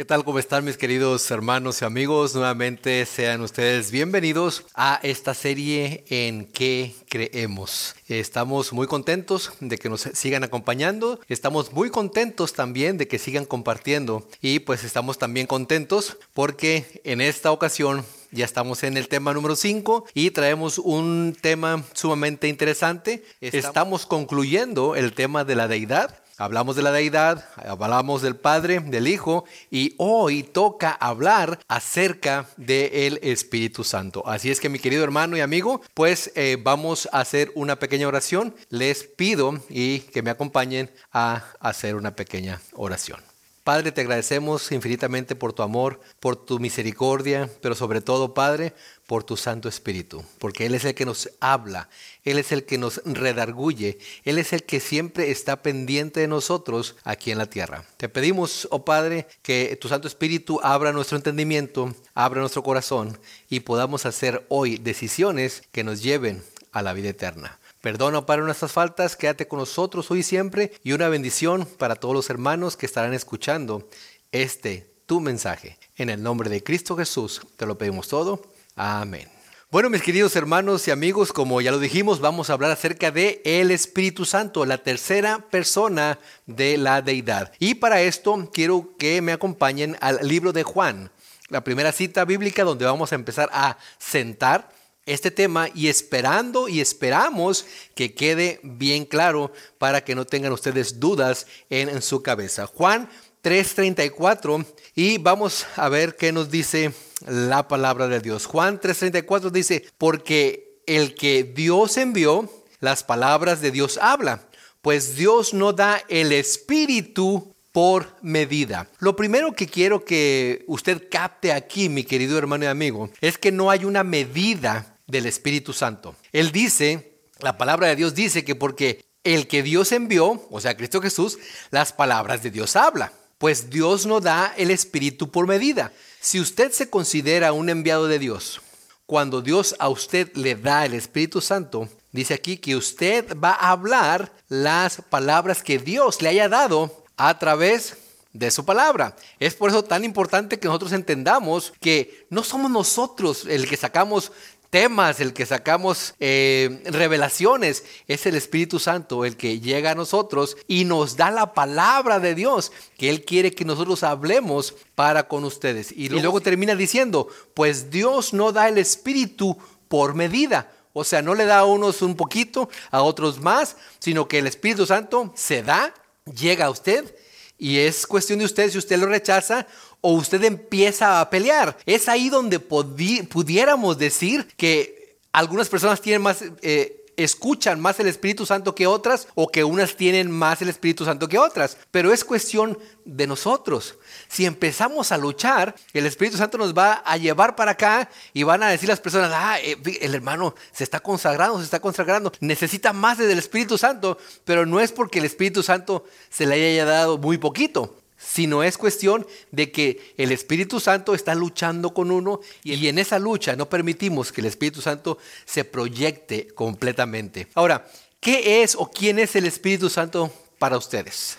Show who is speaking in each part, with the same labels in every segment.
Speaker 1: ¿Qué tal? ¿Cómo están mis queridos hermanos y amigos? Nuevamente sean ustedes bienvenidos a esta serie en que creemos. Estamos muy contentos de que nos sigan acompañando. Estamos muy contentos también de que sigan compartiendo. Y pues estamos también contentos porque en esta ocasión ya estamos en el tema número 5 y traemos un tema sumamente interesante. Estamos concluyendo el tema de la deidad Hablamos de la deidad, hablamos del Padre, del Hijo y hoy toca hablar acerca del Espíritu Santo. Así es que mi querido hermano y amigo, pues eh, vamos a hacer una pequeña oración. Les pido y que me acompañen a hacer una pequeña oración. Padre, te agradecemos infinitamente por tu amor, por tu misericordia, pero sobre todo, Padre, por tu Santo Espíritu, porque Él es el que nos habla, Él es el que nos redarguye, Él es el que siempre está pendiente de nosotros aquí en la tierra. Te pedimos, oh Padre, que tu Santo Espíritu abra nuestro entendimiento, abra nuestro corazón y podamos hacer hoy decisiones que nos lleven a la vida eterna. Perdona para nuestras faltas, quédate con nosotros hoy y siempre y una bendición para todos los hermanos que estarán escuchando este tu mensaje. En el nombre de Cristo Jesús te lo pedimos todo. Amén. Bueno, mis queridos hermanos y amigos, como ya lo dijimos, vamos a hablar acerca de el Espíritu Santo, la tercera persona de la deidad. Y para esto quiero que me acompañen al libro de Juan, la primera cita bíblica donde vamos a empezar a sentar este tema y esperando y esperamos que quede bien claro para que no tengan ustedes dudas en, su cabeza. Juan 3:34 y vamos a ver qué nos dice la palabra de Dios. Juan 3:34 dice, porque el que Dios envió, las palabras de Dios habla, pues Dios no da el espíritu por medida. Lo primero que quiero que usted capte aquí, mi querido hermano y amigo, es que no hay una medida del Espíritu Santo. Él dice, la palabra de Dios dice que porque el que Dios envió, o sea, Cristo Jesús, las palabras de Dios habla. Pues Dios no da el Espíritu por medida. Si usted se considera un enviado de Dios, cuando Dios a usted le da el Espíritu Santo, dice aquí que usted va a hablar las palabras que Dios le haya dado a través de su palabra. Es por eso tan importante que nosotros entendamos que no somos nosotros el que sacamos temas, el que sacamos eh, revelaciones, es el Espíritu Santo el que llega a nosotros y nos da la palabra de Dios que Él quiere que nosotros hablemos para con ustedes. Y luego, y luego termina diciendo, pues Dios no da el Espíritu por medida. O sea, no le da a unos un poquito, a otros más, sino que el Espíritu Santo se da, llega a usted y es cuestión de usted si usted lo rechaza o usted empieza a pelear. Es ahí donde pudiéramos decir que algunas personas tienen más... Eh, escuchan más el Espíritu Santo que otras o que unas tienen más el Espíritu Santo que otras. Pero es cuestión de nosotros. Si empezamos a luchar, el Espíritu Santo nos va a llevar para acá y van a decir las personas, ah, eh, el hermano se está consagrando, se está consagrando, necesita más del Espíritu Santo, pero no es porque el Espíritu Santo se le haya dado muy poquito sino es cuestión de que el Espíritu Santo está luchando con uno y en esa lucha no permitimos que el Espíritu Santo se proyecte completamente. Ahora, ¿qué es o quién es el Espíritu Santo para ustedes?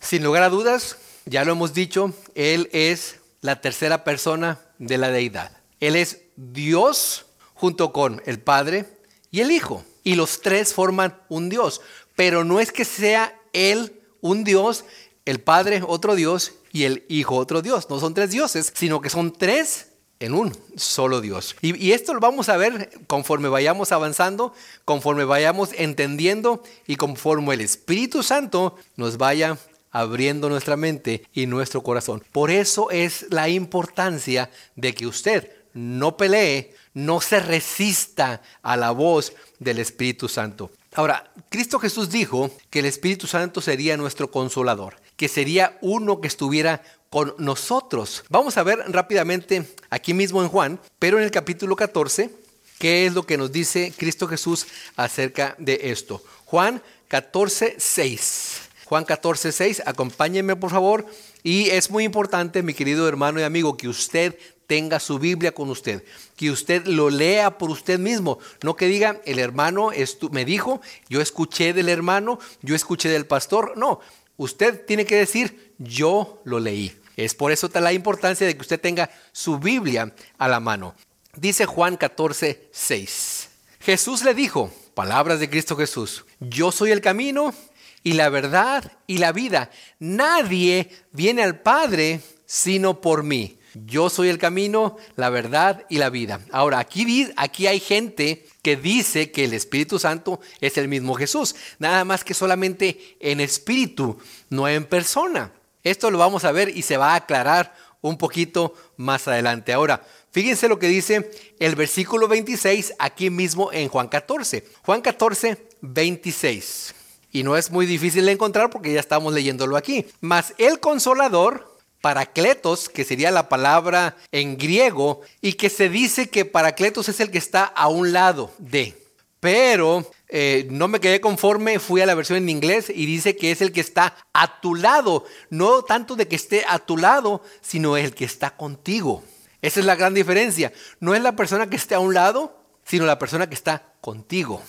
Speaker 1: Sin lugar a dudas, ya lo hemos dicho, Él es la tercera persona de la deidad. Él es Dios junto con el Padre y el Hijo. Y los tres forman un Dios. Pero no es que sea Él un Dios el Padre otro Dios y el Hijo otro Dios. No son tres dioses, sino que son tres en un solo Dios. Y, esto lo vamos a ver conforme vayamos avanzando, conforme vayamos entendiendo y conforme el Espíritu Santo nos vaya abriendo nuestra mente y nuestro corazón. Por eso es la importancia de que usted no pelee, no se resista a la voz del Espíritu Santo. Ahora, Cristo Jesús dijo que el Espíritu Santo sería nuestro consolador que sería uno que estuviera con nosotros. Vamos a ver rápidamente aquí mismo en Juan, pero en el capítulo 14, qué es lo que nos dice Cristo Jesús acerca de esto. Juan 14, 6. Juan 14, 6, acompáñenme por favor. Y es muy importante, mi querido hermano y amigo, que usted tenga su Biblia con usted, que usted lo lea por usted mismo, no que diga, el hermano me dijo, yo escuché del hermano, yo escuché del pastor, no, Usted tiene que decir, yo lo leí. Es por eso la importancia de que usted tenga su Biblia a la mano. Dice Juan 14, 6. Jesús le dijo, palabras de Cristo Jesús, yo soy el camino y la verdad y la vida. Nadie viene al Padre sino por mí. Yo soy el camino, la verdad y la vida. Ahora, aquí, aquí hay gente que dice que el Espíritu Santo es el mismo Jesús, nada más que solamente en espíritu, no en persona. Esto lo vamos a ver y se va a aclarar un poquito más adelante. Ahora, fíjense lo que dice el versículo 26 aquí mismo en Juan 14. Juan 14, 26. Y no es muy difícil de encontrar porque ya estamos leyéndolo aquí. Mas el consolador, Paracletos, que sería la palabra en griego, y que se dice que Paracletos es el que está a un lado de. Pero eh, no me quedé conforme, fui a la versión en inglés y dice que es el que está a tu lado. No tanto de que esté a tu lado, sino el que está contigo. Esa es la gran diferencia. No es la persona que esté a un lado, sino la persona que está contigo.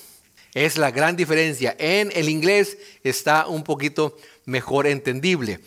Speaker 1: Es la gran diferencia. En el inglés está un poquito mejor entendible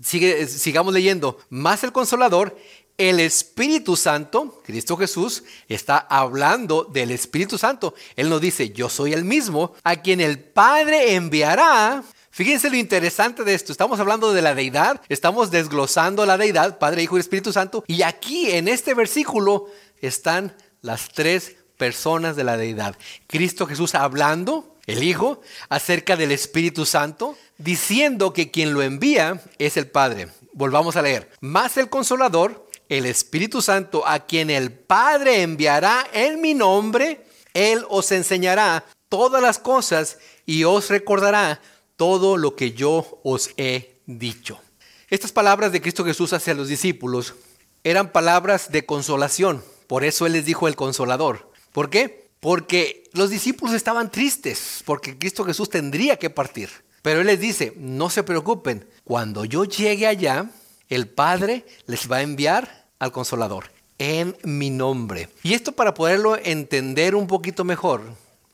Speaker 1: sigamos leyendo. Más el consolador, el Espíritu Santo, Cristo Jesús, está hablando del Espíritu Santo. Él nos dice, yo soy el mismo, a quien el Padre enviará. Fíjense lo interesante de esto. Estamos hablando de la deidad, estamos desglosando la deidad, Padre, Hijo y Espíritu Santo. Y aquí en este versículo están las tres personas de la deidad. Cristo Jesús hablando, el Hijo, acerca del Espíritu Santo, diciendo que quien lo envía es el Padre. Volvamos a leer. Más el consolador, el Espíritu Santo, a quien el Padre enviará en mi nombre, Él os enseñará todas las cosas y os recordará todo lo que yo os he dicho. Estas palabras de Cristo Jesús hacia los discípulos eran palabras de consolación. Por eso Él les dijo el consolador. ¿Por qué? Porque los discípulos estaban tristes, porque Cristo Jesús tendría que partir. Pero Él les dice, no se preocupen, cuando yo llegue allá, el Padre les va a enviar al consolador en mi nombre. Y esto para poderlo entender un poquito mejor,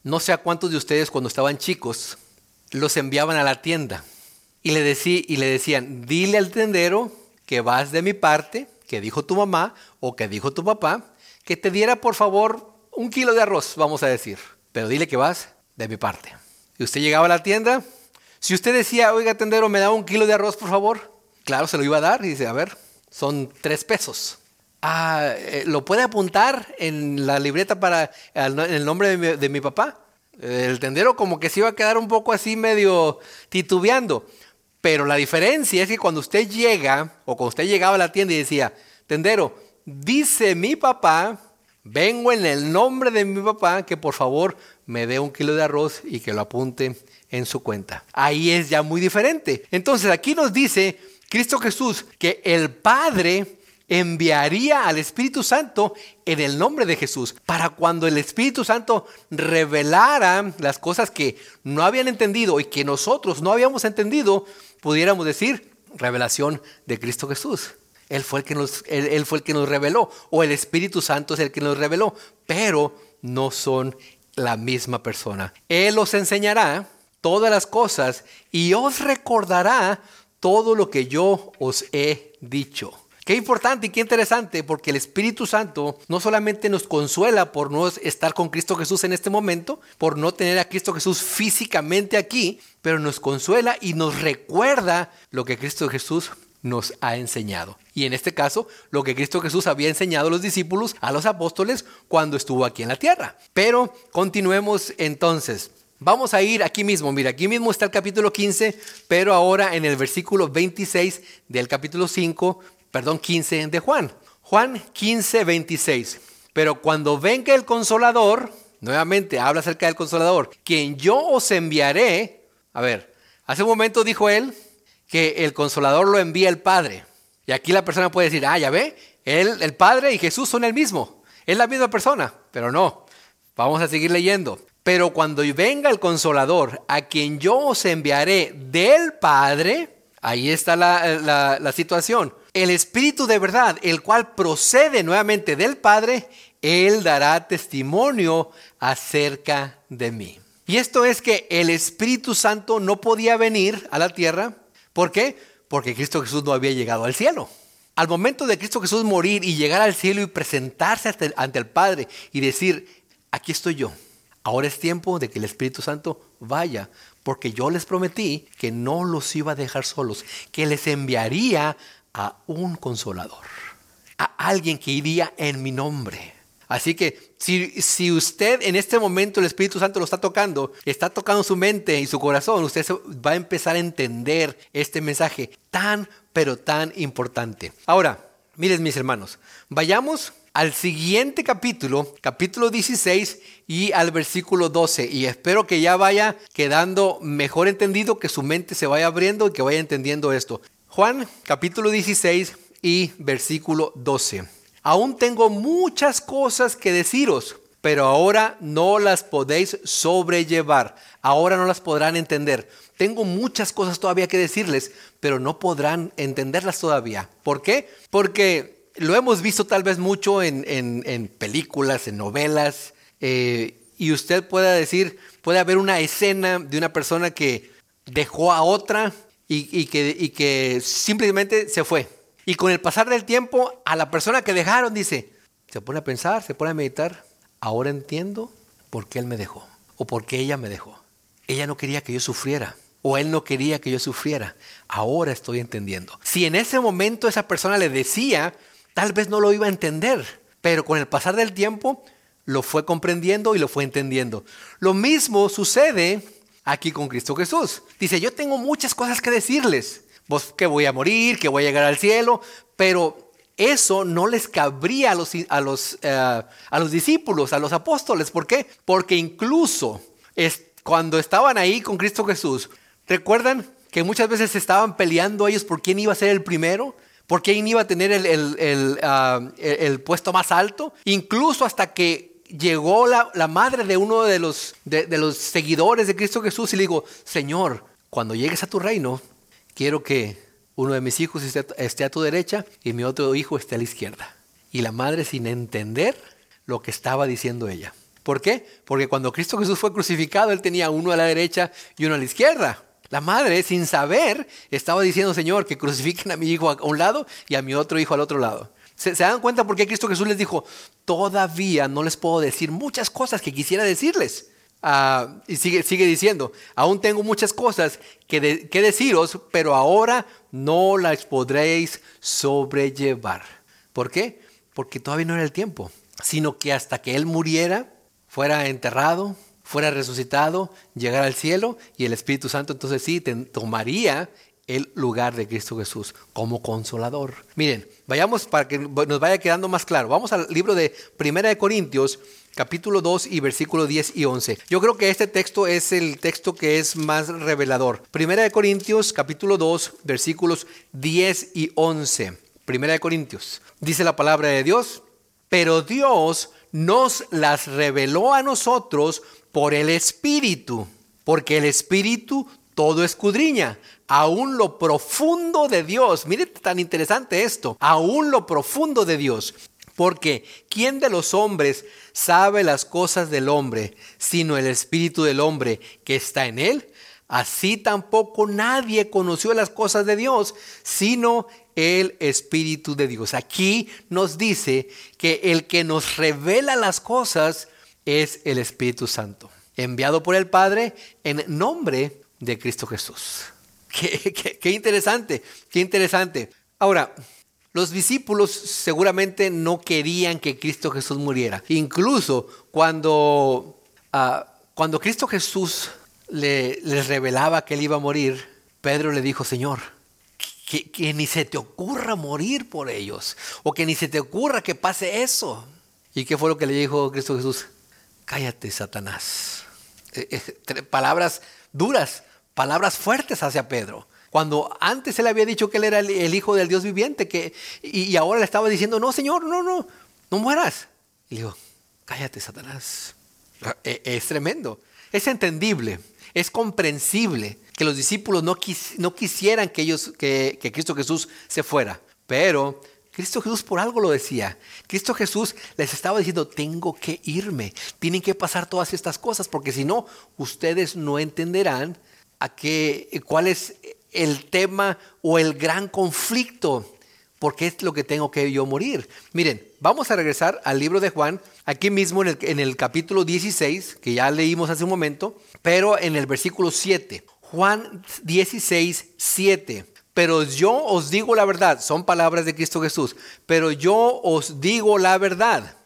Speaker 1: no sé a cuántos de ustedes cuando estaban chicos los enviaban a la tienda y le, y le decían, dile al tendero que vas de mi parte, que dijo tu mamá o que dijo tu papá, que te diera por favor un kilo de arroz, vamos a decir, pero dile que vas de mi parte. Y usted llegaba a la tienda si usted decía, oiga, tendero, ¿me da un kilo de arroz, por favor? Claro, se lo iba a dar y dice, a ver, son tres pesos. Ah, eh, ¿lo puede apuntar en la libreta para el nombre de mi, papá? El tendero como que se iba a quedar un poco así medio titubeando. Pero la diferencia es que cuando usted llega, o cuando usted llegaba a la tienda y decía, tendero, dice mi papá, vengo en el nombre de mi papá, que por favor me dé un kilo de arroz y que lo apunte en su cuenta. Ahí es ya muy diferente. Entonces aquí nos dice Cristo Jesús que el Padre enviaría al Espíritu Santo en el nombre de Jesús, para cuando el Espíritu Santo revelara las cosas que no habían entendido y que nosotros no habíamos entendido, pudiéramos decir revelación de Cristo Jesús. Él fue el que nos, él fue el que nos reveló, o el Espíritu Santo es el que nos reveló, pero no son la misma persona. Él os enseñará todas las cosas y os recordará todo lo que yo os he dicho. Qué importante y qué interesante, porque el Espíritu Santo no solamente nos consuela por no estar con Cristo Jesús en este momento, por no tener a Cristo Jesús físicamente aquí, pero nos consuela y nos recuerda lo que Cristo Jesús nos ha enseñado. Y en este caso, lo que Cristo Jesús había enseñado a los discípulos, a los apóstoles, cuando estuvo aquí en la tierra. Pero continuemos entonces. Vamos a ir aquí mismo, mira, aquí mismo está el capítulo 15, pero ahora en el versículo 26 del capítulo 5, perdón, 15 de Juan. Juan 15, 26. Pero cuando venga el consolador, nuevamente habla acerca del consolador, quien yo os enviaré, a ver, hace un momento dijo él que el consolador lo envía el Padre. Y aquí la persona puede decir, ah, ya ve, él, el Padre y Jesús son el mismo, es la misma persona, pero no. Vamos a seguir leyendo. Pero cuando venga el consolador, a quien yo os enviaré del Padre, ahí está la, la situación. El Espíritu de verdad, el cual procede nuevamente del Padre, Él dará testimonio acerca de mí. Y esto es que el Espíritu Santo no podía venir a la tierra. ¿Por qué? Porque Cristo Jesús no había llegado al cielo. Al momento de Cristo Jesús morir y llegar al cielo y presentarse ante el Padre y decir, aquí estoy yo. Ahora es tiempo de que el Espíritu Santo vaya, porque yo les prometí que no los iba a dejar solos, que les enviaría a un consolador, a alguien que iría en mi nombre. Así que si, si, usted en este momento el Espíritu Santo lo está tocando, está tocando su mente y su corazón, usted va a empezar a entender este mensaje tan, pero tan importante. Ahora, miren mis hermanos, vayamos al siguiente capítulo, capítulo 16 y al versículo 12. Y espero que ya vaya quedando mejor entendido, que su mente se vaya abriendo y que vaya entendiendo esto. Juan capítulo 16 y versículo 12. Aún tengo muchas cosas que deciros, pero ahora no las podéis sobrellevar. Ahora no las podrán entender. Tengo muchas cosas todavía que decirles, pero no podrán entenderlas todavía. ¿Por qué? Porque lo hemos visto tal vez mucho en, películas, en novelas, eh, y usted pueda decir, puede haber una escena de una persona que dejó a otra y, que, y que simplemente se fue y con el pasar del tiempo, a la persona que dejaron, dice, se pone a pensar, se pone a meditar, ahora entiendo por qué él me dejó o por qué ella me dejó. Ella no quería que yo sufriera o él no quería que yo sufriera. Ahora estoy entendiendo. Si en ese momento esa persona le decía, tal vez no lo iba a entender, pero con el pasar del tiempo lo fue comprendiendo y lo fue entendiendo. Lo mismo sucede aquí con Cristo Jesús. Dice, yo tengo muchas cosas que decirles, vos que voy a morir, que voy a llegar al cielo, pero eso no les cabría a los, a los, eh, a los discípulos, a los apóstoles. ¿Por qué? Porque incluso es, cuando estaban ahí con Cristo Jesús, ¿recuerdan que muchas veces estaban peleando ellos por quién iba a ser el primero? ¿Por quién iba a tener el, el, ah, puesto más alto? Incluso hasta que llegó la, la madre de uno de los, de, de los seguidores de Cristo Jesús y le digo, Señor, cuando llegues a tu reino, quiero que uno de mis hijos esté, a tu derecha y mi otro hijo esté a la izquierda. Y la madre sin entender lo que estaba diciendo ella. ¿Por qué? Porque cuando Cristo Jesús fue crucificado, él tenía uno a la derecha y uno a la izquierda. La madre, sin saber, estaba diciendo, Señor, que crucifiquen a mi hijo a un lado y a mi otro hijo al otro lado. ¿Se, ¿Se, dan cuenta por qué Cristo Jesús les dijo, todavía no les puedo decir muchas cosas que quisiera decirles? Ah, y sigue, sigue diciendo, aún tengo muchas cosas que, que deciros, pero ahora no las podréis sobrellevar. ¿Por qué? Porque todavía no era el tiempo, sino que hasta que Él muriera, fuera enterrado, fuera resucitado, llegara al cielo y el Espíritu Santo entonces sí tomaría el lugar de Cristo Jesús como consolador. Miren, vayamos para que nos vaya quedando más claro. Vamos al libro de Primera de Corintios, capítulo 2 y versículo 10 y 11. Yo creo que este texto es el texto que es más revelador. Primera de Corintios, capítulo 2, versículos 10 y 11. Primera de Corintios. Dice la palabra de Dios, pero Dios nos las reveló a nosotros por el Espíritu, porque el Espíritu todo escudriña, aún lo profundo de Dios. Mire tan interesante esto, aún lo profundo de Dios. Porque ¿quién de los hombres sabe las cosas del hombre, sino el espíritu del hombre que está en él? Así tampoco nadie conoció las cosas de Dios, sino el Espíritu de Dios. Aquí nos dice que el que nos revela las cosas es el Espíritu Santo, enviado por el Padre en nombre de Cristo Jesús. Qué, interesante, qué interesante. Ahora, los discípulos seguramente no querían que Cristo Jesús muriera. Incluso cuando, ah, cuando Cristo Jesús le, les revelaba que él iba a morir, Pedro le dijo, Señor, que, ni se te ocurra morir por ellos, o que ni se te ocurra que pase eso. ¿Y qué fue lo que le dijo Cristo Jesús? Cállate, Satanás. Eh, eh, palabras duras, palabras fuertes hacia Pedro. Cuando antes él había dicho que él era el, hijo del Dios viviente que, y, ahora le estaba diciendo, no, Señor, no, no, no mueras. Y le digo, cállate, Satanás. E, es, tremendo. Es entendible, es comprensible que los discípulos no, quisieran que, ellos, que Cristo Jesús se fuera. Pero Cristo Jesús por algo lo decía. Cristo Jesús les estaba diciendo, tengo que irme, tienen que pasar todas estas cosas, porque si no, ustedes no entenderán a qué, cuál es el tema o el gran conflicto porque es lo que tengo que yo morir. Miren, vamos a regresar al libro de Juan, aquí mismo en el, capítulo 16, que ya leímos hace un momento, pero en el versículo 7. Juan 16, 7. Pero yo os digo la verdad, son palabras de Cristo Jesús, pero yo os digo la verdad,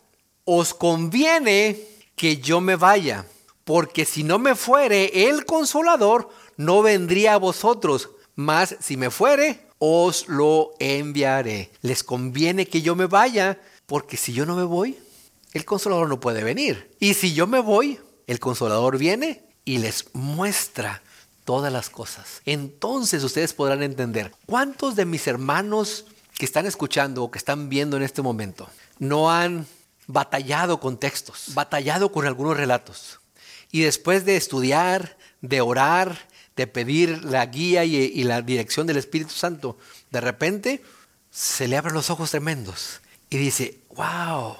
Speaker 1: os conviene que yo me vaya, porque si no me fuere, el consolador no vendría a vosotros, mas si me fuere, os lo enviaré. Les conviene que yo me vaya, porque si yo no me voy, el consolador no puede venir. Y si yo me voy, el consolador viene y les muestra todas las cosas. Entonces ustedes podrán entender cuántos de mis hermanos que están escuchando o que están viendo en este momento no han batallado con textos, batallado con algunos relatos. Y después de estudiar, de orar, de pedir la guía y, la dirección del Espíritu Santo, de repente se le abren los ojos tremendos y dice, wow,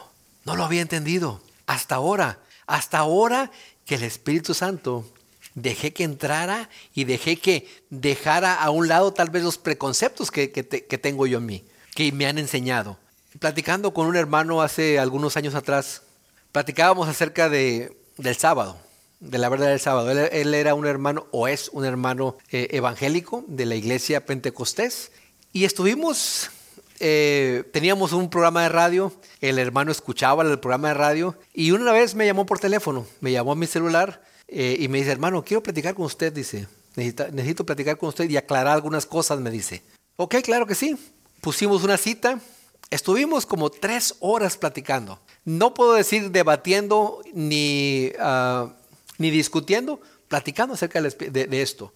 Speaker 1: no lo había entendido. Hasta ahora, hasta ahora que el Espíritu Santo dejé que entrara y dejé que dejara a un lado tal vez los preconceptos que, tengo yo en mí, que me han enseñado. Platicando con un hermano hace algunos años atrás, platicábamos acerca de, del sábado, de la verdad del sábado. Él, era un hermano o es un hermano eh, evangélico de la iglesia Pentecostés y estuvimos eh, teníamos un programa de radio, el hermano escuchaba el programa de radio y una vez me llamó por teléfono, me llamó a mi celular eh, y me dice, hermano, quiero platicar con usted, dice. necesito platicar con usted y aclarar algunas cosas, me dice. Ok, claro que sí. Pusimos una cita. Estuvimos como tres horas platicando. No puedo decir debatiendo ni, ah, ni discutiendo, platicando acerca de, esto.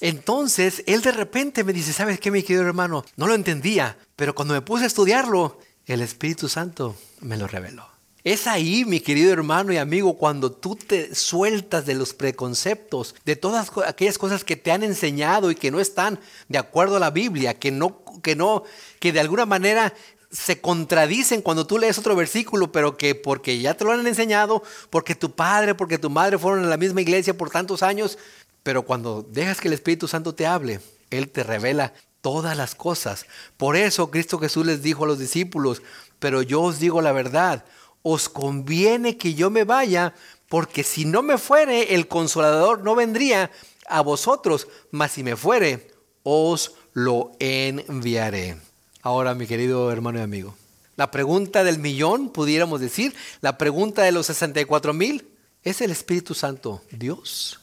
Speaker 1: Entonces, él de repente me dice, ¿sabes qué, mi querido hermano? No lo entendía, pero cuando me puse a estudiarlo, el Espíritu Santo me lo reveló. Es ahí, mi querido hermano y amigo, cuando tú te sueltas de los preconceptos, de todas aquellas cosas que te han enseñado y que no están de acuerdo a la Biblia, que no, que no, que de alguna manera se contradicen cuando tú lees otro versículo, pero que porque ya te lo han enseñado, porque tu padre, porque tu madre fueron en la misma iglesia por tantos años, pero cuando dejas que el Espíritu Santo te hable, Él te revela todas las cosas. Por eso Cristo Jesús les dijo a los discípulos, pero yo os digo la verdad, os conviene que yo me vaya, porque si no me fuere, el consolador no vendría a vosotros, mas si me fuere, os lo enviaré. Ahora, mi querido hermano y amigo, la pregunta del millón, pudiéramos decir, la pregunta de los 64 mil, ¿es el Espíritu Santo Dios?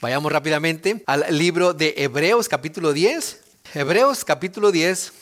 Speaker 1: Vayamos rápidamente al libro de Hebreos capítulo 10. Hebreos capítulo 10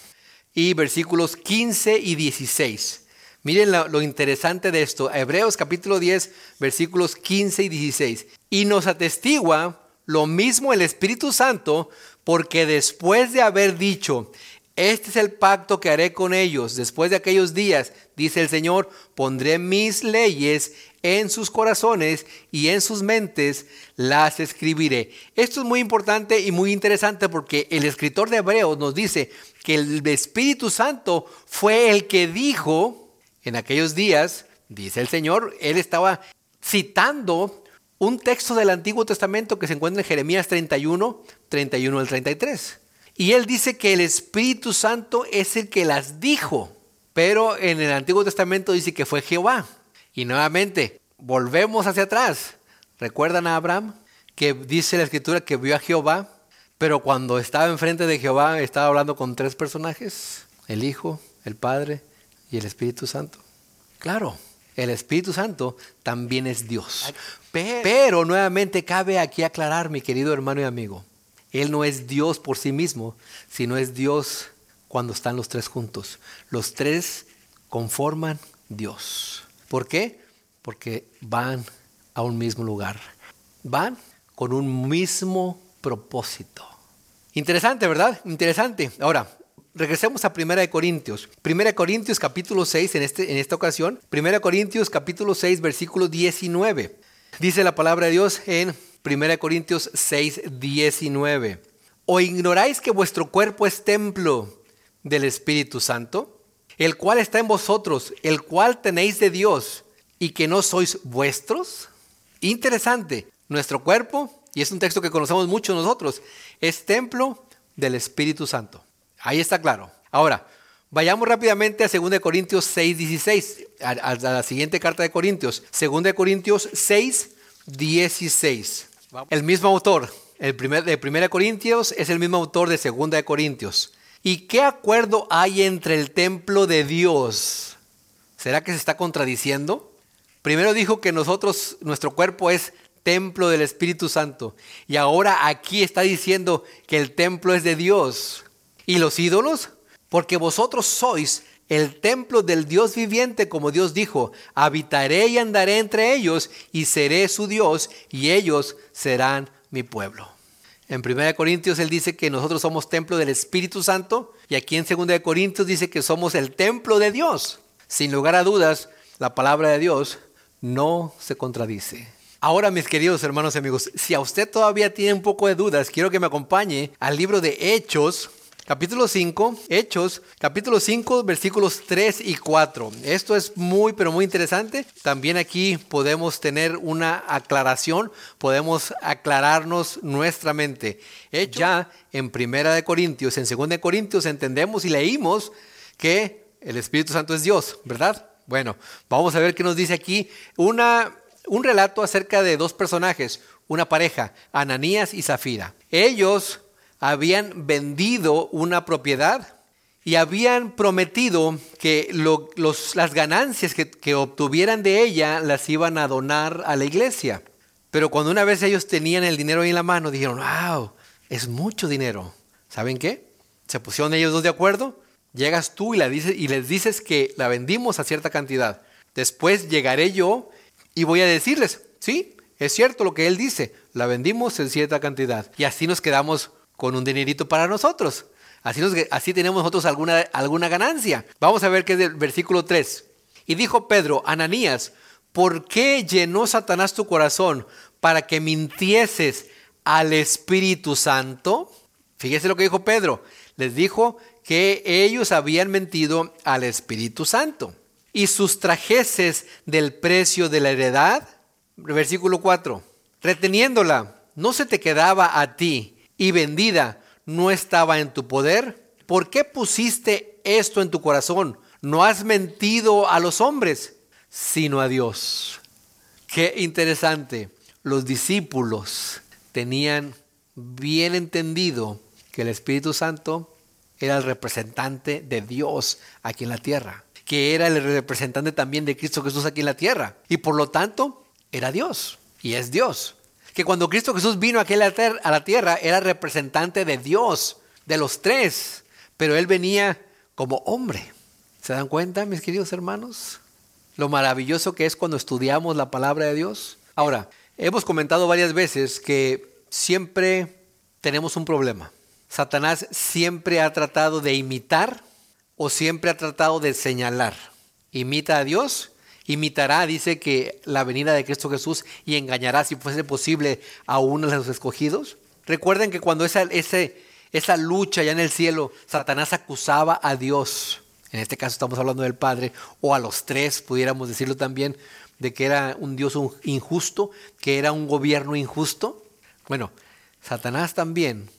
Speaker 1: y versículos 15 y 16. Miren lo, interesante de esto. Hebreos capítulo 10, versículos 15 y 16. Y nos atestigua lo mismo el Espíritu Santo, porque después de haber dicho, este es el pacto que haré con ellos después de aquellos días, dice el Señor, pondré mis leyes en sus corazones y en sus mentes las escribiré. Esto es muy importante y muy interesante porque el escritor de Hebreos nos dice que el Espíritu Santo fue el que dijo, en aquellos días, dice el Señor, él estaba citando un texto del Antiguo Testamento que se encuentra en Jeremías 31, 31 al 33. Y él dice que el Espíritu Santo es el que las dijo, pero en el Antiguo Testamento dice que fue Jehová. Y nuevamente, volvemos hacia atrás. ¿Recuerdan a Abraham? Que dice la escritura que vio a Jehová, pero cuando estaba enfrente de Jehová estaba hablando con tres personajes, el Hijo, el Padre y el Espíritu Santo. Claro, el Espíritu Santo también es Dios. Pero, nuevamente cabe aquí aclarar, mi querido hermano y amigo, Él no es Dios por sí mismo, sino es Dios cuando están los tres juntos. Los tres conforman Dios. ¿Por qué? Porque van a un mismo lugar. Van con un mismo propósito. Interesante, ¿verdad? Interesante. Ahora, regresemos a 1 Corintios. 1 Corintios capítulo 6 en, este, en esta ocasión. 1 Corintios capítulo 6 versículo 19. Dice la palabra de Dios en 1 Corintios 6, 19. ¿O ignoráis que vuestro cuerpo es templo del Espíritu Santo, el cual está en vosotros, el cual tenéis de Dios, y que no sois vuestros? Interesante. Nuestro cuerpo, y es un texto que conocemos mucho nosotros, es templo del Espíritu Santo. Ahí está claro. Ahora, Vayamos rápidamente a 2 Corintios 6, 16, a, la siguiente carta de Corintios. 2 Corintios 6, 16. El mismo autor, el primer, de 1 Corintios es el mismo autor de 2 Corintios. ¿Y qué acuerdo hay entre el templo de Dios? ¿Será que se está contradiciendo? Primero dijo que nosotros, nuestro cuerpo es templo del Espíritu Santo. Y ahora aquí está diciendo que el templo es de Dios. ¿Y los ídolos? Porque vosotros sois el templo del Dios viviente, como Dios dijo, habitaré y andaré entre ellos y seré su Dios y ellos serán mi pueblo. En 1 Corintios él dice que nosotros somos templo del Espíritu Santo y aquí en 2 Corintios dice que somos el templo de Dios. Sin lugar a dudas, la palabra de Dios no se contradice. Ahora, mis queridos hermanos y amigos, si a usted todavía tiene un poco de dudas, quiero que me acompañe al libro de Hechos, Capítulo 5, Hechos, capítulo 5, versículos 3 y 4. Esto es muy, pero muy interesante. También aquí podemos tener una aclaración, podemos aclararnos nuestra mente. Ya en Primera de Corintios, en Segunda de Corintios entendemos y leímos que el Espíritu Santo es Dios, ¿verdad? Bueno, vamos a ver qué nos dice aquí una, un relato acerca de dos personajes, una pareja, Ananías y Zafira. Ellos habían vendido una propiedad y habían prometido que las ganancias que, obtuvieran de ella las iban a donar a la iglesia. Pero cuando una vez ellos tenían el dinero ahí en la mano, dijeron, wow, es mucho dinero. ¿Saben qué? Se pusieron ellos dos de acuerdo. Llegas tú y les dices que la vendimos a cierta cantidad. Después llegaré yo y voy a decirles, sí, es cierto lo que él dice, la vendimos en cierta cantidad. Y así nos quedamos con un dinerito para nosotros. Así, tenemos nosotros alguna, alguna ganancia. Vamos a ver qué es el versículo 3. Y dijo Pedro, Ananías, ¿por qué llenó Satanás tu corazón para que mintieses al Espíritu Santo? Fíjese lo que dijo Pedro. Les dijo que ellos habían mentido al Espíritu Santo y sustrajeses del precio de la heredad. Versículo 4. Reteniéndola, no se te quedaba a ti y vendida no estaba en tu poder? ¿Por qué pusiste esto en tu corazón? No has mentido a los hombres, sino a Dios. Qué interesante. Los discípulos tenían bien entendido que el Espíritu Santo era el representante de Dios aquí en la tierra, que era el representante también de Cristo Jesús aquí en la tierra, y por lo tanto era Dios, y es Dios que cuando Cristo Jesús vino a la tierra era representante de Dios, de los tres, pero él venía como hombre. ¿Se dan cuenta, mis queridos hermanos? Lo maravilloso que es cuando estudiamos la palabra de Dios. Ahora, hemos comentado varias veces que siempre tenemos un problema. Satanás siempre ha tratado de imitar o siempre ha tratado de señalar. Imita a Dios imitará, dice que la venida de Cristo Jesús y engañará, si fuese posible, a uno de los escogidos. Recuerden que cuando esa, esa lucha ya en el cielo, Satanás acusaba a Dios, en este caso estamos hablando del Padre, o a los tres, pudiéramos decirlo también, de que era un Dios injusto, que era un gobierno injusto. Bueno, Satanás también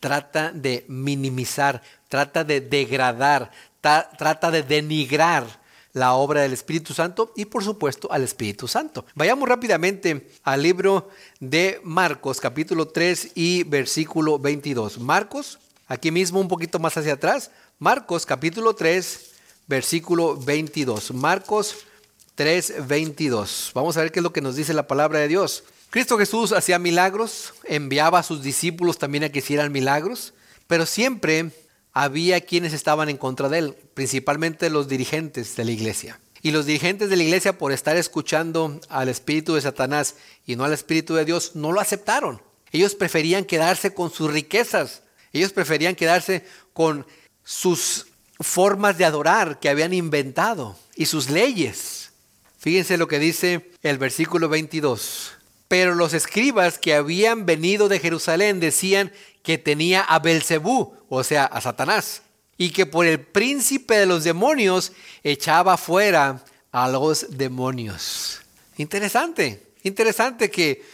Speaker 1: trata de minimizar, trata de degradar, trata de denigrar la obra del Espíritu Santo y por supuesto al Espíritu Santo. Vayamos rápidamente al libro de Marcos capítulo 3 y versículo 22. Marcos, aquí mismo un poquito más hacia atrás, Marcos capítulo 3 versículo 22. Marcos 3, 22. Vamos a ver qué es lo que nos dice la palabra de Dios. Cristo Jesús hacía milagros, enviaba a sus discípulos también a que hicieran milagros, pero siempre había quienes estaban en contra de él, principalmente los dirigentes de la iglesia. Y los dirigentes de la iglesia, por estar escuchando al espíritu de Satanás y no al espíritu de Dios, no lo aceptaron. Ellos preferían quedarse con sus riquezas. Ellos preferían quedarse con sus formas de adorar que habían inventado y sus leyes. Fíjense lo que dice el versículo 22. Pero los escribas que habían venido de Jerusalén decían que tenía a Belcebú, o sea, a Satanás, y que por el príncipe de los demonios echaba fuera a los demonios. Interesante, interesante que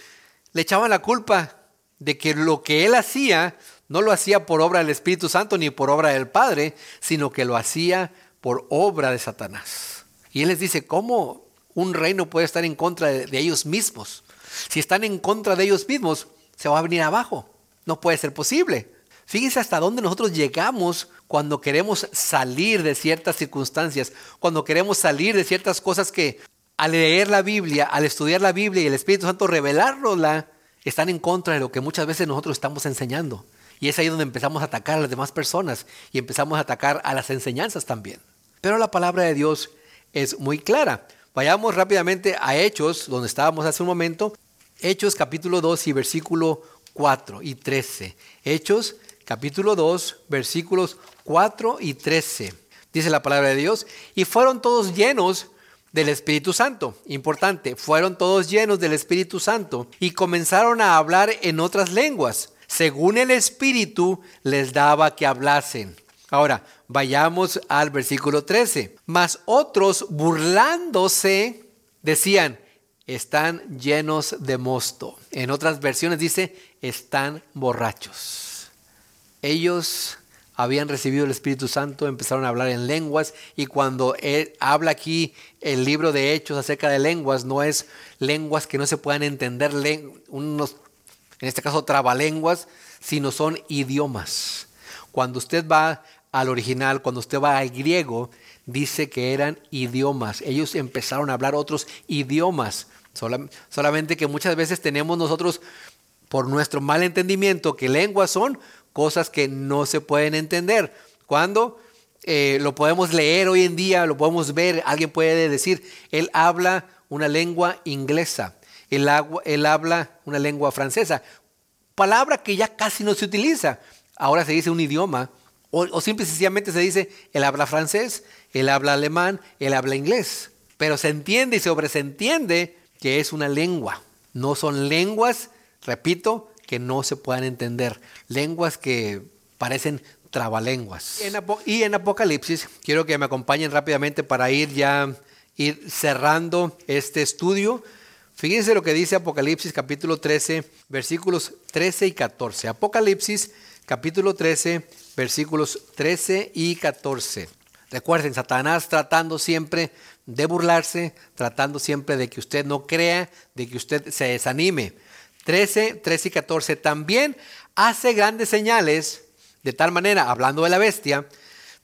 Speaker 1: le echaban la culpa de que lo que él hacía no lo hacía por obra del Espíritu Santo ni por obra del Padre, sino que lo hacía por obra de Satanás. Y él les dice, ¿cómo un reino puede estar en contra de, ellos mismos? Si están en contra de ellos mismos, se va a venir abajo. No puede ser posible. Fíjense hasta dónde nosotros llegamos cuando queremos salir de ciertas circunstancias, cuando queremos salir de ciertas cosas que al leer la Biblia, al estudiar la Biblia y el Espíritu Santo revelárnosla, están en contra de lo que muchas veces nosotros estamos enseñando. Y es ahí donde empezamos a atacar a las demás personas y empezamos a atacar a las enseñanzas también. Pero la palabra de Dios es muy clara. Vayamos rápidamente a Hechos, donde estábamos hace un momento. Hechos capítulo 2 y versículo 4 y 13. Hechos capítulo 2 versículos 4 y 13. Dice la palabra de Dios. Y fueron todos llenos del Espíritu Santo. Importante, fueron todos llenos del Espíritu Santo y comenzaron a hablar en otras lenguas según el Espíritu les daba que hablasen. Ahora, vayamos al versículo 13. Mas otros burlándose decían, están llenos de mosto. En otras versiones dice, están borrachos. Ellos habían recibido el Espíritu Santo, empezaron a hablar en lenguas y cuando él habla aquí el libro de Hechos acerca de lenguas, no es lenguas que no se puedan entender, en este caso trabalenguas, sino son idiomas. Cuando usted va al original, cuando usted va al griego, dice que eran idiomas. Ellos empezaron a hablar otros idiomas. solamente que muchas veces tenemos nosotros, por nuestro mal entendimiento, que lenguas son cosas que no se pueden entender. Cuando eh, lo podemos leer hoy en día, lo podemos ver, alguien puede decir, él habla una lengua inglesa él, habla una lengua francesa, palabra que ya casi no se utiliza. Ahora se dice un idioma, o, o simple y sencillamente se dice, él habla francés, él habla alemán, él habla inglés. Pero se entiende y se entiende que es una lengua. No son lenguas, repito, que no se puedan entender. Lenguas que parecen trabalenguas. y en Apocalipsis, quiero que me acompañen rápidamente para ir ya ir cerrando este estudio. Fíjense lo que dice Apocalipsis capítulo 13, versículos 13 y 14. Apocalipsis capítulo 13, versículos 13 y 14. Recuerden, Satanás tratando siempre de burlarse, tratando siempre de que usted no crea, de que usted se desanime. 13, 13 y 14. También hace grandes señales, de tal manera, hablando de la bestia,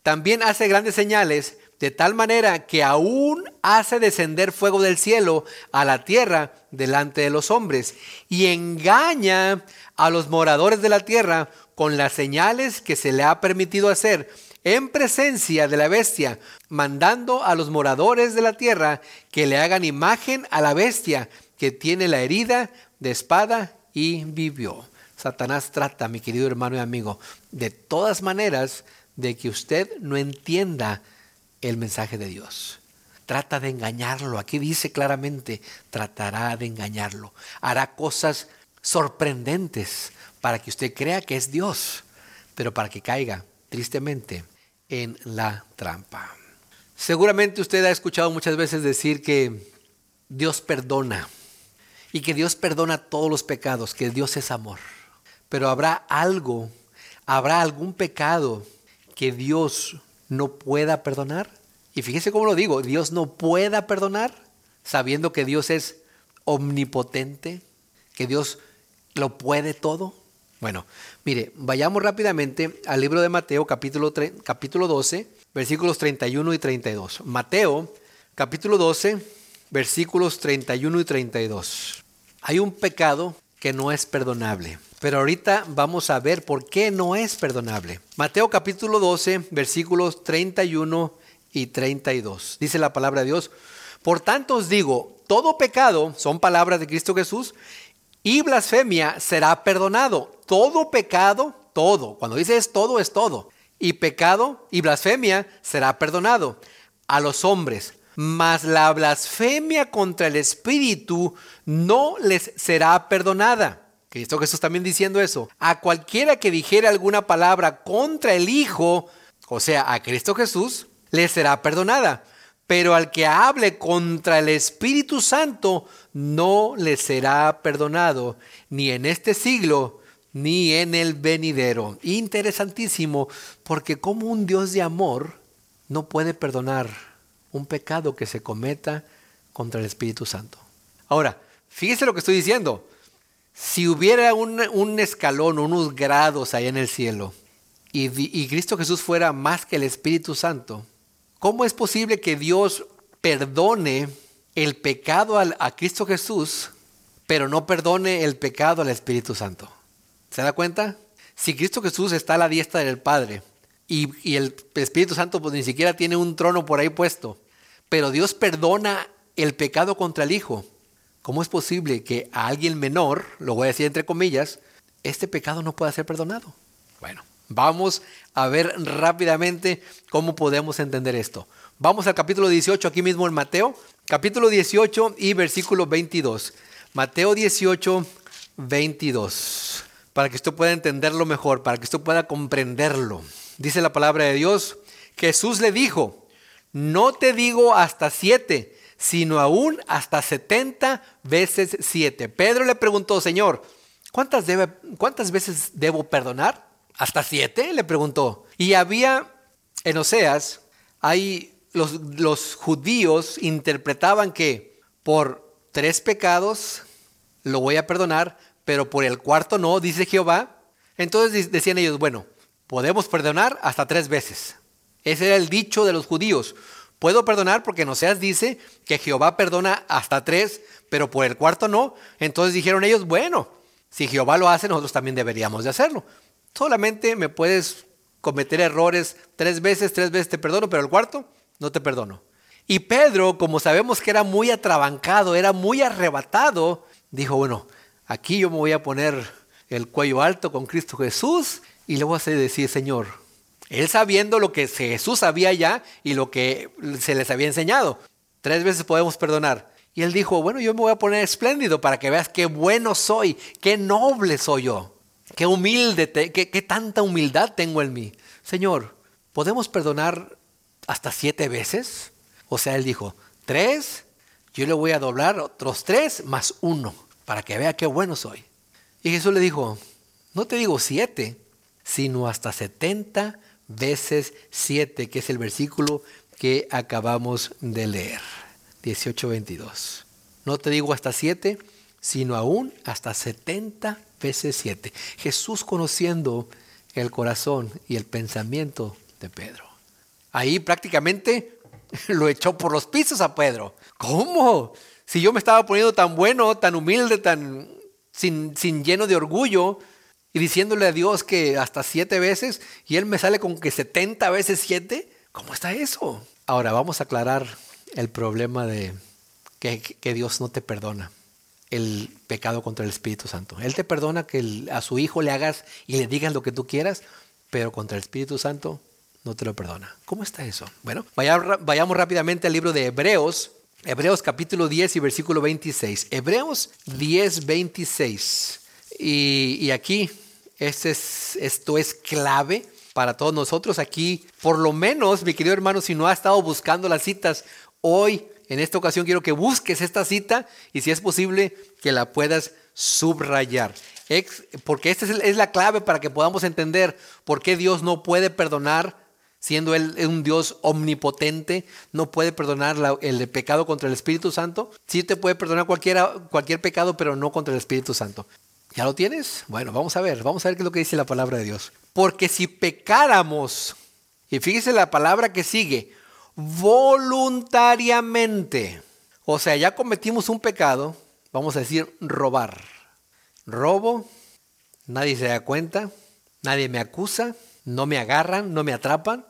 Speaker 1: también hace grandes señales de tal manera que aún hace descender fuego del cielo a la tierra delante de los hombres y engaña a los moradores de la tierra con las señales que se le ha permitido hacer en presencia de la bestia, mandando a los moradores de la tierra que le hagan imagen a la bestia que tiene la herida de espada y vivió. Satanás trata, mi querido hermano y amigo, de todas maneras de que usted no entienda el mensaje de Dios. Trata de engañarlo. Aquí dice claramente, tratará de engañarlo. Hará cosas sorprendentes para que usted crea que es Dios, pero para que caiga tristemente en la trampa. Seguramente usted ha escuchado muchas veces decir que Dios perdona y que Dios perdona todos los pecados, que Dios es amor. Pero habrá algo, habrá algún pecado que Dios no pueda perdonar? Y fíjese cómo lo digo, Dios no pueda perdonar sabiendo que Dios es omnipotente, que Dios lo puede todo. Bueno, mire, vayamos rápidamente al libro de Mateo capítulo, capítulo 12, versículos 31 y 32. Mateo capítulo 12, versículos 31 y 32. Hay un pecado que no es perdonable. Pero ahorita vamos a ver por qué no es perdonable. Mateo capítulo 12, versículos 31 y 32. Dice la palabra de Dios, por tanto os digo, todo pecado, son palabras de Cristo Jesús, y blasfemia será perdonado. Todo pecado, todo, cuando dice es todo, es todo. Y pecado y blasfemia será perdonado a los hombres mas la blasfemia contra el Espíritu no les será perdonada. Cristo Jesús también diciendo eso. A cualquiera que dijere alguna palabra contra el Hijo, o sea, a Cristo Jesús, le será perdonada. Pero al que hable contra el Espíritu Santo, no le será perdonado, ni en este siglo, ni en el venidero. Interesantísimo, porque como un Dios de amor no puede perdonar un pecado que se cometa contra el Espíritu Santo. Ahora, fíjese lo que estoy diciendo. Si hubiera un, escalón, unos grados ahí en el cielo, y, y Cristo Jesús fuera más que el Espíritu Santo, ¿cómo es posible que Dios perdone el pecado a Cristo Jesús, pero no perdone el pecado al Espíritu Santo? ¿Se da cuenta? Si Cristo Jesús está a la diestra del Padre y, el Espíritu Santo pues ni siquiera tiene un trono por ahí puesto, pero Dios perdona el pecado contra el Hijo, ¿cómo es posible que a alguien menor, lo voy a decir entre comillas, este pecado no pueda ser perdonado? Bueno, vamos a ver rápidamente cómo podemos entender esto. Vamos al capítulo 18, aquí mismo en Mateo, capítulo 18 y versículo 22. Mateo 18, 22 para que usted pueda entenderlo mejor, para que usted pueda comprenderlo. Dice la palabra de Dios, Jesús le dijo, no te digo hasta siete, sino aún hasta setenta veces siete. Pedro le preguntó, Señor, ¿cuántas, ¿cuántas veces debo perdonar? ¿Hasta siete? Le preguntó. Y había en Oseas, hay los, judíos interpretaban que por tres pecados lo voy a perdonar, pero por el cuarto no, dice Jehová. Entonces decían ellos, bueno, podemos perdonar hasta tres veces. Ese era el dicho de los judíos. Puedo perdonar porque no seas dice que Jehová perdona hasta tres, pero por el cuarto no. Entonces dijeron ellos, bueno, si Jehová lo hace, nosotros también deberíamos de hacerlo. Solamente me puedes cometer errores tres veces, tres veces te perdono, pero el cuarto no te perdono. Y Pedro, como sabemos que era muy atrabancado, era muy arrebatado, dijo, bueno, Aquí yo me voy a poner el cuello alto con Cristo Jesús y le voy a decir, Señor, él sabiendo lo que Jesús sabía ya y lo que se les había enseñado. Tres veces podemos perdonar. Y él dijo, bueno, yo me voy a poner espléndido para que veas qué bueno soy, qué noble soy yo, qué humilde, qué tanta humildad tengo en mí. Señor, ¿podemos perdonar hasta siete veces? O sea, él dijo, tres, yo le voy a doblar otros tres más uno para que vea qué bueno soy. Y Jesús le dijo, no te digo siete, sino hasta setenta veces siete, que es el versículo que acabamos de leer. 18.22. No te digo hasta siete, sino aún hasta setenta veces siete. Jesús conociendo el corazón y el pensamiento de Pedro. Ahí prácticamente lo echó por los pisos a Pedro. ¿Cómo? Si yo me estaba poniendo tan bueno, tan humilde, tan sin, sin lleno de orgullo, y diciéndole a Dios que hasta siete veces, y Él me sale con que 70 veces siete, ¿cómo está eso? Ahora vamos a aclarar el problema de que, que Dios no te perdona el pecado contra el Espíritu Santo. Él te perdona que a su hijo le hagas y le digas lo que tú quieras, pero contra el Espíritu Santo no te lo perdona. ¿Cómo está eso? Bueno, vayamos rápidamente al libro de Hebreos, Hebreos capítulo 10 y versículo 26. Hebreos 10, 26. Y, aquí, este es, esto es clave para todos nosotros aquí. Por lo menos, mi querido hermano, si no ha estado buscando las citas, hoy, en esta ocasión, quiero que busques esta cita y si es posible, que la puedas subrayar. Porque esta es la clave para que podamos entender por qué Dios no puede perdonar siendo Él un Dios omnipotente, no puede perdonar el pecado contra el Espíritu Santo. Sí te puede perdonar cualquier pecado, pero no contra el Espíritu Santo. ¿Ya lo tienes? Bueno, vamos a ver, vamos a ver qué es lo que dice la palabra de Dios. Porque si pecáramos, y fíjese la palabra que sigue, voluntariamente, o sea, ya cometimos un pecado, vamos a decir robar. Robo, nadie se da cuenta, nadie me acusa, no me agarran, no me atrapan,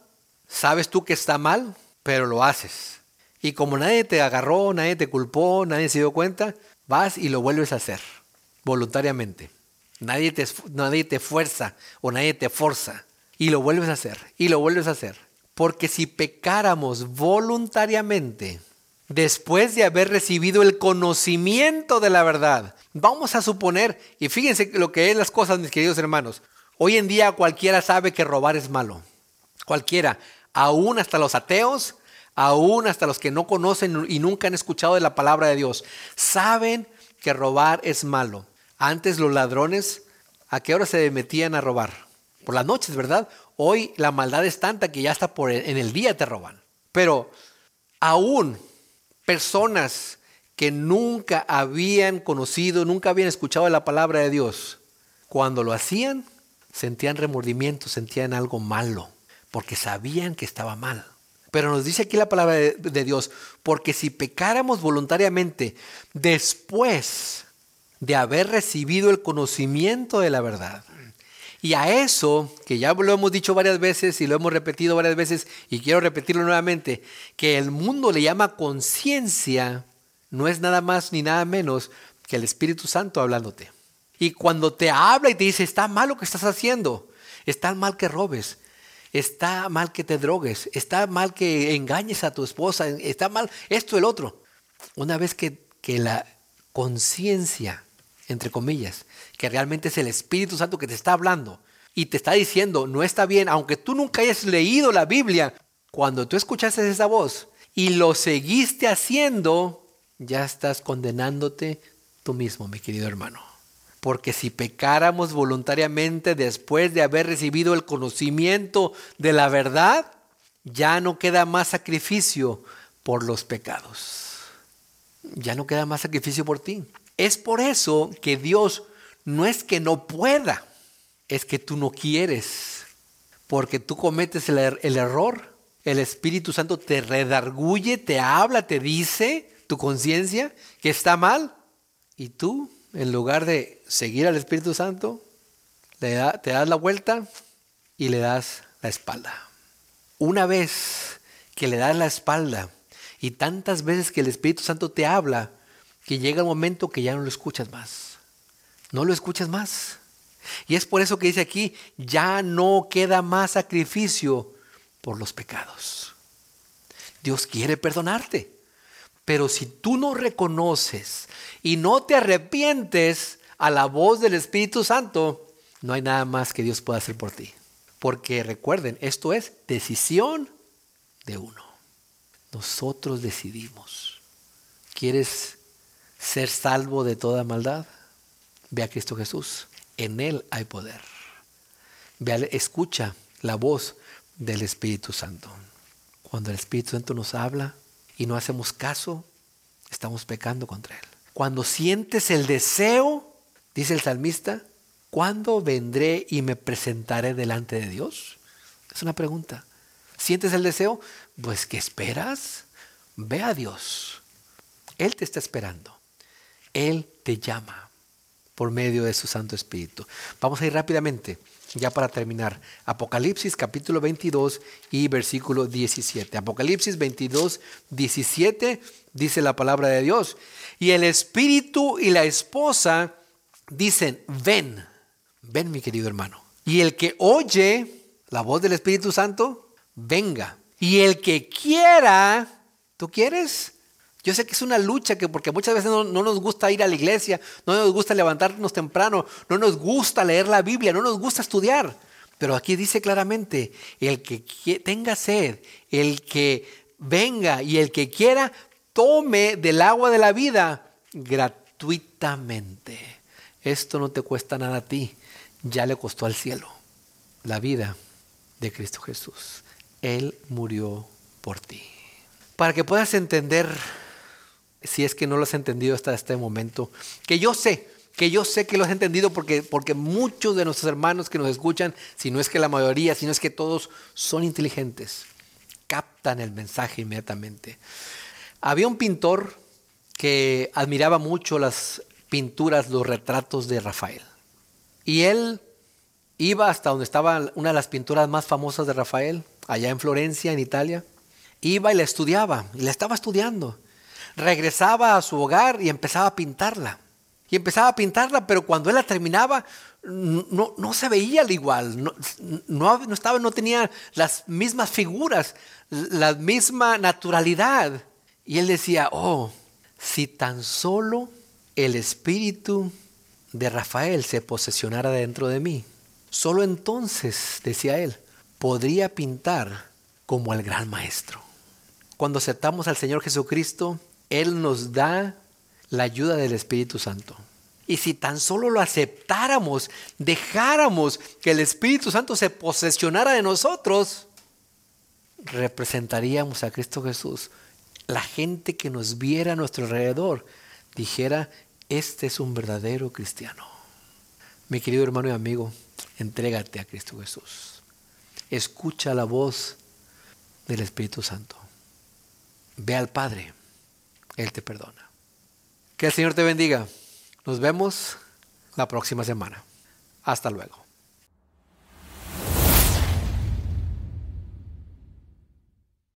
Speaker 1: Sabes tú que está mal, pero lo haces. Y como nadie te agarró, nadie te culpó, nadie se dio cuenta, vas y lo vuelves a hacer voluntariamente. Nadie te, nadie te fuerza o nadie te forza. Y lo vuelves a hacer, y lo vuelves a hacer. Porque si pecáramos voluntariamente, después de haber recibido el conocimiento de la verdad, vamos a suponer, y fíjense lo que es las cosas, mis queridos hermanos, hoy en día cualquiera sabe que robar es malo. Cualquiera aún hasta los ateos, aún hasta los que no conocen y nunca han escuchado de la palabra de Dios, saben que robar es malo. Antes los ladrones ¿a qué hora se metían a robar? Por las noches, ¿verdad? Hoy la maldad es tanta que ya hasta por en el día te roban. Pero aún personas que nunca habían conocido, nunca habían escuchado la palabra de Dios, cuando lo hacían, sentían remordimiento, sentían algo malo, porque sabían que estaba mal. Pero nos dice aquí la palabra de, de Dios, porque si pecáramos voluntariamente después de haber recibido el conocimiento de la verdad, y a eso, que ya lo hemos dicho varias veces y lo hemos repetido varias veces y quiero repetirlo nuevamente, que el mundo le llama conciencia, no es nada más ni nada menos que el Espíritu Santo hablándote. Y cuando te habla y te dice, está mal lo que estás haciendo, está mal que robes, está mal que te drogues, está mal que engañes a tu esposa, está mal esto, el otro. Una vez que, la conciencia, entre comillas, que realmente es el Espíritu Santo que te está hablando y te está diciendo, no está bien, aunque tú nunca hayas leído la Biblia, cuando tú escuchaste esa voz y lo seguiste haciendo, ya estás condenándote tú mismo, mi querido hermano. Porque si pecáramos voluntariamente después de haber recibido el conocimiento de la verdad, ya no queda más sacrificio por los pecados. Ya no queda más sacrificio por ti. Es por eso que Dios no es que no pueda, es que tú no quieres, porque tú cometes el, er-, error. El Espíritu Santo te redarguye, te habla, te dice tu conciencia que está mal. Y tú, en lugar de seguir al Espíritu Santo, te das la vuelta y le das la espalda. Una vez que le das la espalda y tantas veces que el Espíritu Santo te habla, que llega el momento que ya no lo escuchas más no lo escuches más. Y es por eso que dice aquí, ya no queda más sacrificio por los pecados. Dios quiere perdonarte. Pero si tú no reconoces y no te arrepientes a la voz del Espíritu Santo, no hay nada más que Dios pueda hacer por ti. Porque recuerden, esto es decisión de uno. Nosotros decidimos. ¿Quieres ser salvo de toda maldad? Ve a Cristo Jesús. En Él hay poder. Ve, escucha la voz del Espíritu Santo. Cuando el Espíritu Santo nos habla y no hacemos caso, estamos pecando contra Él. Cuando sientes el deseo, dice el salmista, ¿cuándo vendré y me presentaré delante de Dios? Es una pregunta. ¿Sientes el deseo? Pues ¿qué esperas? Ve a Dios. Él te está esperando. Él te llama por medio de su Santo Espíritu. Vamos a ir rápidamente, ya para terminar. Apocalipsis capítulo 22 y versículo 17. Apocalipsis 22, 17 dice la palabra de Dios. Y el Espíritu y la esposa dicen, ven, ven mi querido hermano. Y el que oye la voz del Espíritu Santo, venga. Y el que quiera, ¿tú quieres? Yo sé que es una lucha que porque muchas veces no, nos gusta ir a la iglesia, no nos gusta levantarnos temprano, no nos gusta leer la Biblia, no nos gusta estudiar. Pero aquí dice claramente, el que tenga sed, el que venga y el que quiera, tome del agua de la vida gratuitamente. Esto no te cuesta nada a ti, ya le costó al cielo la vida de Cristo Jesús. Él murió por ti. Para que puedas entender si es que no lo has entendido hasta este momento, que yo sé, que yo sé que lo has entendido porque, porque muchos de nuestros hermanos que nos escuchan, si no es que la mayoría, si no es que todos, son inteligentes, captan el mensaje inmediatamente. Había un pintor que admiraba mucho las pinturas, los retratos de Rafael. Y él iba hasta donde estaba una de las pinturas más famosas de Rafael, allá en Florencia, en Italia. Iba y la estudiaba, y la estaba estudiando regresaba a su hogar y empezaba a pintarla. Y empezaba a pintarla, pero cuando él la terminaba, no, no se veía al igual. No, no, estaba, no tenía las mismas figuras, la misma naturalidad. Y él decía, oh, si tan solo el espíritu de Rafael se posesionara dentro de mí, solo entonces, decía él, podría pintar como el gran maestro. Cuando aceptamos al Señor Jesucristo, él nos da la ayuda del Espíritu Santo. Y si tan solo lo aceptáramos, dejáramos que el Espíritu Santo se posesionara de nosotros, representaríamos a Cristo Jesús. La gente que nos viera a nuestro alrededor dijera, este es un verdadero cristiano. Mi querido hermano y amigo, entrégate a Cristo Jesús. Escucha la voz del Espíritu Santo. Ve al Padre. Él te perdona. Que el Señor te bendiga. Nos vemos la próxima semana. Hasta luego.